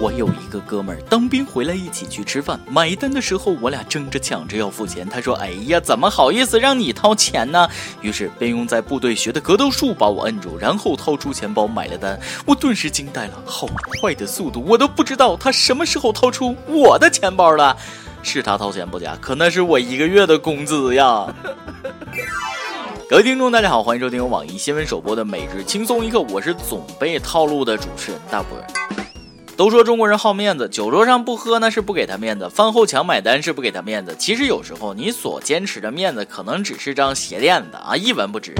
我有一个哥们儿当兵回来，一起去吃饭，买单的时候我俩争着抢着要付钱。他说：“哎呀，怎么好意思让你掏钱呢？”于是便用在部队学的格斗术把我摁住，然后掏出钱包买了单。我顿时惊呆了，好快的速度，我都不知道他什么时候掏出我的钱包了。是他掏钱不假，可那是我一个月的工资呀。各位听众，大家好，欢迎收听由网易新闻首播的每日轻松一刻，我是总被套路的主持人大波。都说中国人好面子，酒桌上不喝那是不给他面子，饭后抢买单是不给他面子。其实有时候你所坚持的面子，可能只是张鞋垫子啊，一文不值。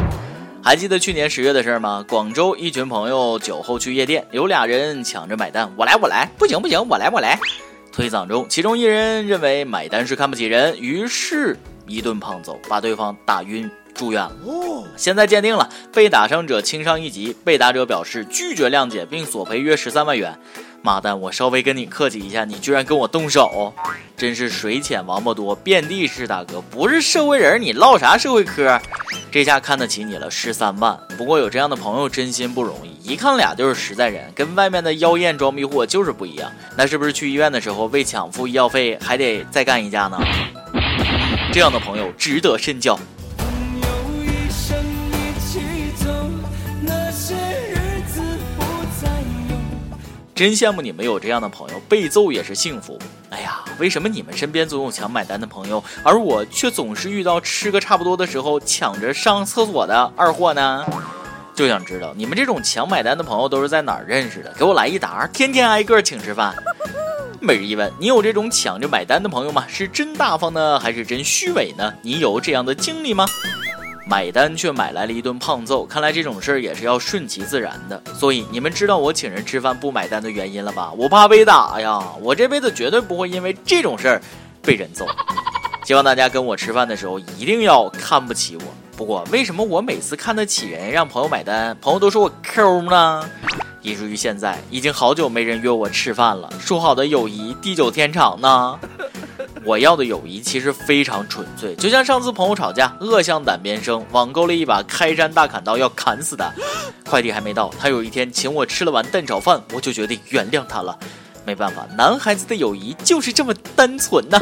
还记得去年十月的事吗？广州一群朋友酒后去夜店，有俩人抢着买单，我来我来，不行不行，我来我来。推搡中，其中一人认为买单是看不起人，于是一顿胖揍，把对方打晕。住院了，现在鉴定了，被打伤者轻伤一级，被打者表示拒绝谅解，并索赔约十三万元。妈蛋，我稍微跟你客气一下，你居然跟我动手，真是水浅王八多，遍地是大哥，不是社会人，你唠啥社会科？这下看得起你了，十三万。不过有这样的朋友真心不容易，一看俩就是实在人，跟外面的妖艳装逼货就是不一样。那是不是去医院的时候为抢付医药费还得再干一架呢？这样的朋友值得深交。真羡慕你们有这样的朋友，被揍也是幸福。哎呀，为什么你们身边总有抢买单的朋友，而我却总是遇到吃个差不多的时候抢着上厕所的二货呢？就想知道你们这种抢买单的朋友都是在哪儿认识的？给我来一沓，天天挨个请吃饭。每日一问：你有这种抢着买单的朋友吗？是真大方呢，还是真虚伪呢？你有这样的经历吗？买单却买来了一顿胖揍，看来这种事儿也是要顺其自然的。所以你们知道我请人吃饭不买单的原因了吧？我怕被打呀！我这辈子绝对不会因为这种事儿被人揍。希望大家跟我吃饭的时候一定要看不起我。不过为什么我每次看得起人让朋友买单，朋友都说我抠呢？以至于现在已经好久没人约我吃饭了。说好的友谊地久天长呢？我要的友谊其实非常纯粹，就像上次朋友吵架，恶向胆边生，网购了一把开山大砍刀要砍死他，快递还没到，他有一天请我吃了碗蛋炒饭，我就决定原谅他了。没办法，男孩子的友谊就是这么单纯呐。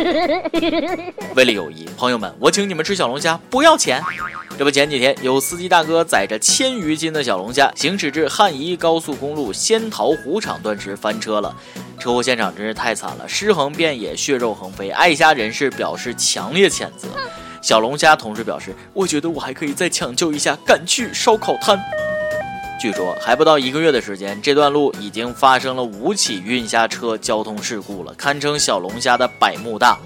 为了友谊，朋友们，我请你们吃小龙虾，不要钱。这不，前几天有司机大哥载着千余斤的小龙虾行驶至汉宜高速公路仙桃湖场段时翻车了，车祸现场真是太惨了，尸横遍野，血肉横飞。爱虾人士表示强烈谴责。小龙虾同时表示，我觉得我还可以再抢救一下，赶去烧烤摊。据说还不到一个月的时间，这段路已经发生了五起运虾车交通事故了，堪称小龙虾的百慕大。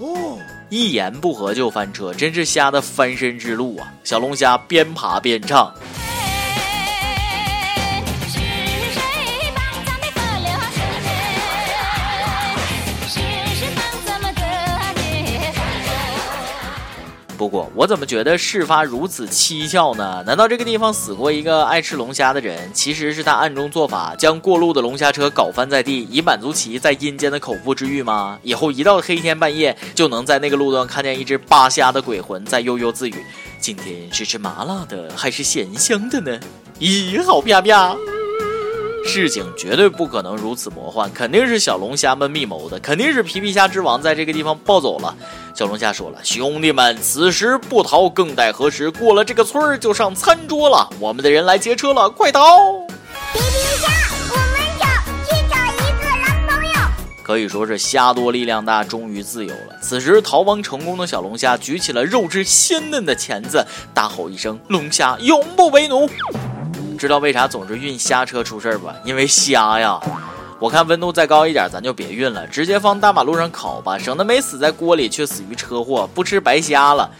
一言不合就翻车，真是虾的翻身之路啊！小龙虾边爬边唱。不过，我怎么觉得事发如此蹊跷呢？难道这个地方死过一个爱吃龙虾的人？其实是他暗中做法，将过路的龙虾车搞翻在地，以满足其在阴间的口腹之欲吗？以后一到黑天半夜，就能在那个路段看见一只扒虾的鬼魂在悠悠自语：“今天是吃麻辣的还是咸香的呢？”咦，好啪啪！事情绝对不可能如此魔幻，肯定是小龙虾们密谋的，肯定是皮皮虾之王在这个地方暴走了。小龙虾说了：“兄弟们，此时不逃更待何时？过了这个村儿就上餐桌了，我们的人来劫车了，快逃！”皮皮虾，我们找去找一个男朋友。可以说是虾多力量大，终于自由了。此时逃亡成功的小龙虾举起了肉质鲜嫩的钳子，大吼一声：“龙虾永不为奴！”知道为啥总是运虾车出事儿吧？因为虾呀！我看温度再高一点，咱就别运了，直接放大马路上烤吧，省得没死在锅里却死于车祸，不吃白瞎了。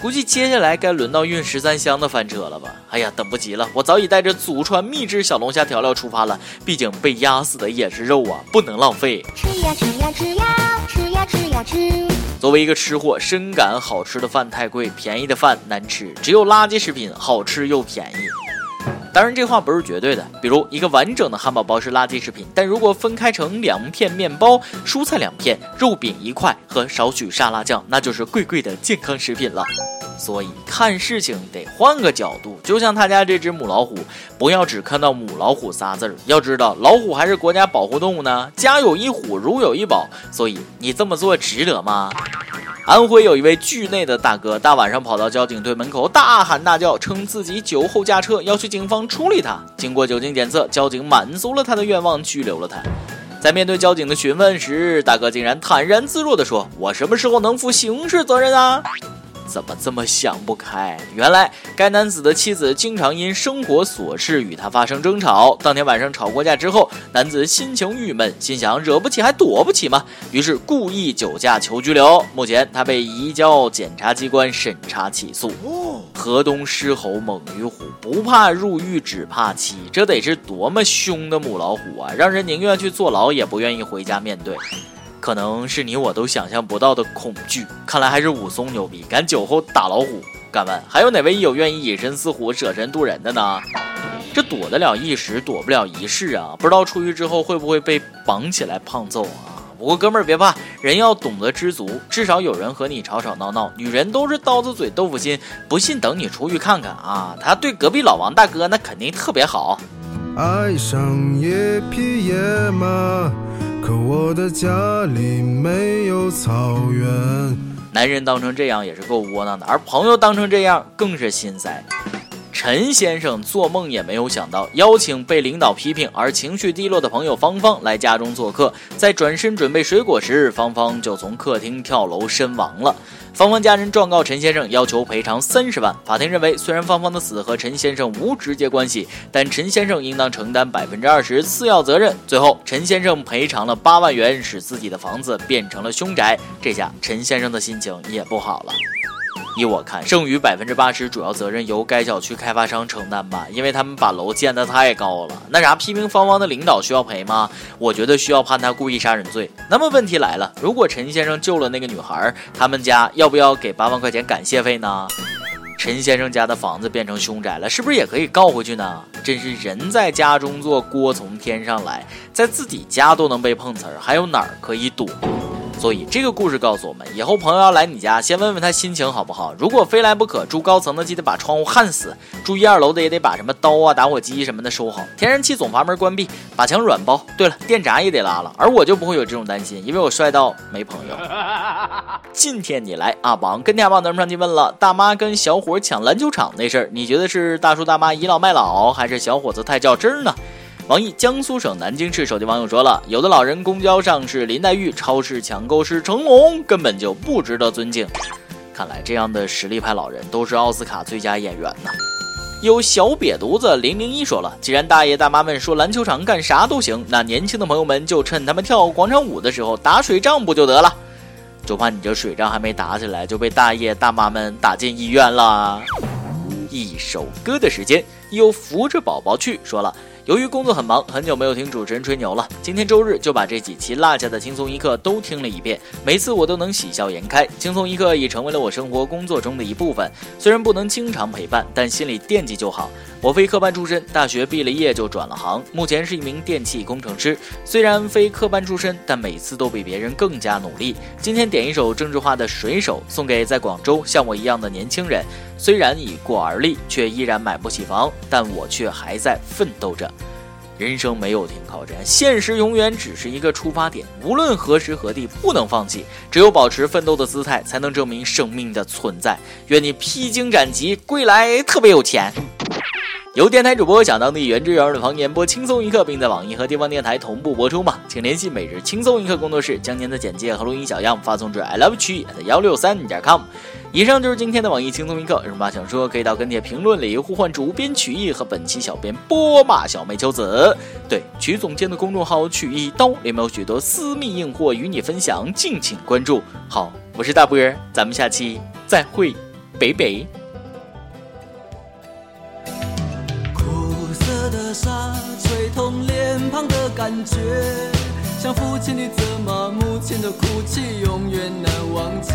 估计接下来该轮到运十三香的翻车了吧？哎呀，等不及了！我早已带着祖传秘制小龙虾调料出发了，毕竟被压死的也是肉啊，不能浪费。吃呀吃呀吃呀吃呀吃呀吃。作为一个吃货，深感好吃的饭太贵，便宜的饭难吃，只有垃圾食品好吃又便宜。当然，这话不是绝对的。比如，一个完整的汉堡包是垃圾食品，但如果分开成两片面包、蔬菜两片、肉饼一块和少许沙拉酱，那就是贵贵的健康食品了。所以看事情得换个角度，就像他家这只母老虎，不要只看到母老虎仨字儿，要知道老虎还是国家保护动物呢。家有一虎，如有一宝，所以你这么做值得吗？安徽有一位惧内的大哥，大晚上跑到交警队门口大喊大叫，称自己酒后驾车，要求警方处理他。经过酒精检测，交警满足了他的愿望，拘留了他。在面对交警的询问时，大哥竟然坦然自若地说：“我什么时候能负刑事责任啊？”怎么这么想不开？原来该男子的妻子经常因生活琐事与他发生争吵。当天晚上吵过架之后，男子心情郁闷，心想惹不起还躲不起吗？于是故意酒驾求拘留。目前他被移交检察机关审查起诉。河东狮吼猛于虎，不怕入狱只怕妻，这得是多么凶的母老虎啊！让人宁愿去坐牢，也不愿意回家面对。可能是你我都想象不到的恐惧。看来还是武松牛逼，敢酒后打老虎。敢问还有哪位友愿意隐身似虎、舍身渡人的呢？这躲得了一时，躲不了一世啊！不知道出狱之后会不会被绑起来胖揍啊？不过哥们儿别怕，人要懂得知足，至少有人和你吵吵闹闹。女人都是刀子嘴豆腐心，不信等你出狱看看啊！他对隔壁老王大哥那肯定特别好。爱上野匹野马。可我的家里没有草原。男人当成这样也是够窝囊的，而朋友当成这样更是心塞。陈先生做梦也没有想到，邀请被领导批评而情绪低落的朋友芳芳来家中做客，在转身准备水果时，芳芳就从客厅跳楼身亡了。芳芳家人状告陈先生，要求赔偿三十万。法庭认为，虽然芳芳的死和陈先生无直接关系，但陈先生应当承担百分之二十次要责任。最后，陈先生赔偿了八万元，使自己的房子变成了凶宅。这下，陈先生的心情也不好了。依我看，剩余百分之八十主要责任由该小区开发商承担吧，因为他们把楼建得太高了。那啥，批评方方的领导需要赔吗？我觉得需要判他故意杀人罪。那么问题来了，如果陈先生救了那个女孩，他们家要不要给八万块钱感谢费呢？陈先生家的房子变成凶宅了，是不是也可以告回去呢？真是人在家中坐，锅从天上来，在自己家都能被碰瓷儿，还有哪儿可以躲？所以这个故事告诉我们，以后朋友要来你家，先问问他心情好不好。如果非来不可，住高层的记得把窗户焊死；住一二楼的也得把什么刀啊、打火机什么的收好。天然气总阀门关闭，把墙软包。对了，电闸也得拉了。而我就不会有这种担心，因为我帅到没朋友。今天你来阿榜跟大宝咱们上去问了，大妈跟小伙抢篮球场那事儿，你觉得是大叔大妈倚老卖老，还是小伙子太较真儿呢？网易江苏省南京市手机网友说了，有的老人公交上是林黛玉，超市抢购是成龙，根本就不值得尊敬。看来这样的实力派老人都是奥斯卡最佳演员呢。有小瘪犊子零零一说了，既然大爷大妈们说篮球场干啥都行，那年轻的朋友们就趁他们跳广场舞的时候打水仗不就得了？就怕你这水仗还没打起来就被大爷大妈们打进医院了。一首歌的时间，又扶着宝宝去说了。由于工作很忙，很久没有听主持人吹牛了。今天周日就把这几期落下的轻松一刻都听了一遍，每次我都能喜笑颜开。轻松一刻已成为了我生活工作中的一部分，虽然不能经常陪伴，但心里惦记就好。我非科班出身，大学毕了业就转了行，目前是一名电气工程师。虽然非科班出身，但每次都比别人更加努力。今天点一首郑智化的《水手》，送给在广州像我一样的年轻人。虽然已过而立，却依然买不起房，但我却还在奋斗着。人生没有停靠站，现实永远只是一个出发点。无论何时何地，不能放弃。只有保持奋斗的姿态，才能证明生命的存在。愿你披荆斩棘，归来特别有钱。由电台主播讲当地原汁原味的方言播轻松一刻，并在网易和地方电台同步播出吗？请联系每日轻松一刻工作室，将您的简介和录音小样发送至 i love 区幺六三点 com。以上就是今天的网易轻松一刻，有什么想说，可以到跟帖评论里呼唤主编曲艺和本期小编波马小妹秋子。对，曲总监的公众号曲一刀里面有许多私密硬货与你分享，敬请关注。好，我是大波儿，咱们下期再会，北北。苦涩的沙吹痛脸庞的感觉，像父亲的责骂，母亲的哭泣，永远难忘记。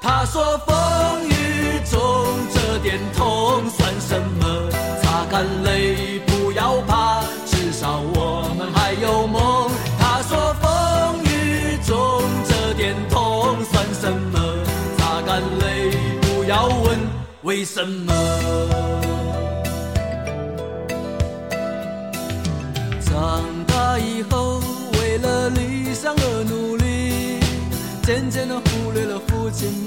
他说风雨中这点痛算什么？擦干泪，不要怕，至少我们还有梦。”他说风雨中这点痛算什么？擦干泪，不要问为什么。长大以后。为了理想而努力，渐渐地忽略了父亲、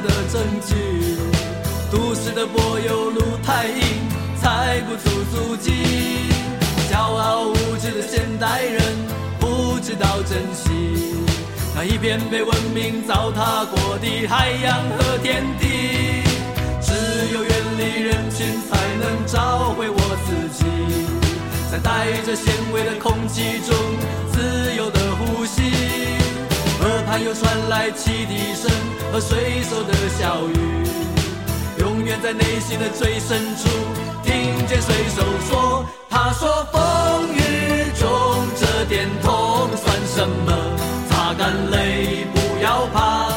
的证据都市的柏油路太硬踩不出足迹骄傲无知的现代人不知道珍惜。那一片被文明糟蹋过的海洋和天地只有远离人群才能找回我自己。在带着咸味的空气中传来汽笛声和水手的笑语，永远在内心的最深处听见水手说：“他说风雨中这点痛算什么？”擦干泪，不要怕，